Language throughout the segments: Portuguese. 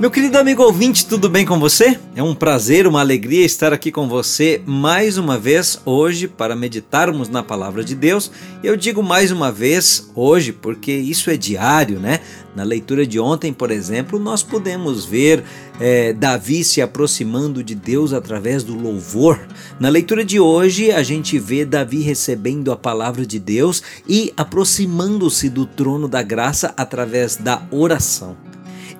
Meu querido amigo ouvinte, tudo bem com você? É um prazer, uma alegria estar aqui com você mais uma vez hoje para meditarmos na palavra de Deus. Eu digo mais uma vez hoje porque isso é diário, né? Na leitura de ontem, por exemplo, nós podemos ver é, Davi se aproximando de Deus através do louvor. Na leitura de hoje, a gente vê Davi recebendo a palavra de Deus e aproximando-se do trono da graça através da oração.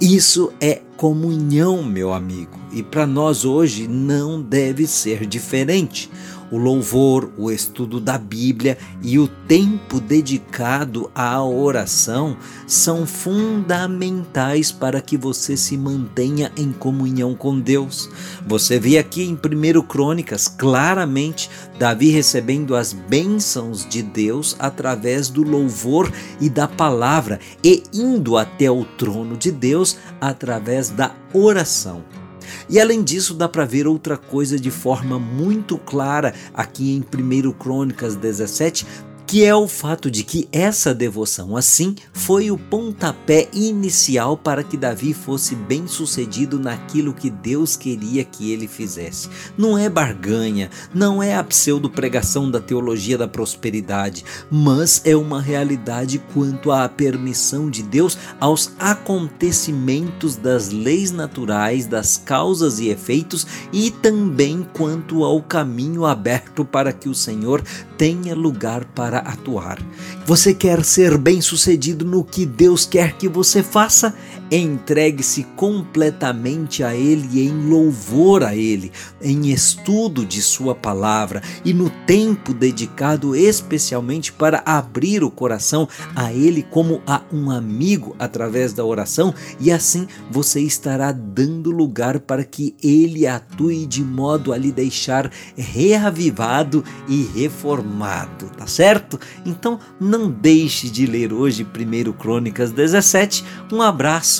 Isso é comunhão, meu amigo, e para nós hoje não deve ser diferente o louvor, o estudo da Bíblia e o tempo dedicado à oração são fundamentais para que você se mantenha em comunhão com Deus. Você vê aqui em 1 Crônicas claramente Davi recebendo as bênçãos de Deus através do louvor e da palavra e indo até o trono de Deus através da oração. E além disso, dá para ver outra coisa de forma muito clara aqui em 1 Crônicas 17, que é o fato de que essa devoção assim foi o pontapé inicial para que Davi fosse bem sucedido naquilo que Deus queria que ele fizesse. Não é barganha, não é a pseudo-pregação da teologia da prosperidade, mas é uma realidade quanto à permissão de Deus aos acontecimentos das leis naturais, das causas e efeitos e também quanto ao caminho aberto para que o Senhor tenha lugar para atuar. Você quer ser bem-sucedido no que Deus quer que você faça? Entregue-se completamente a Ele em louvor a Ele, em estudo de Sua palavra e no tempo dedicado especialmente para abrir o coração a Ele como a um amigo através da oração, e assim você estará dando lugar para que Ele atue de modo a lhe deixar reavivado e reformado, tá certo? Então não deixe de ler hoje 1 Crônicas 17. Um abraço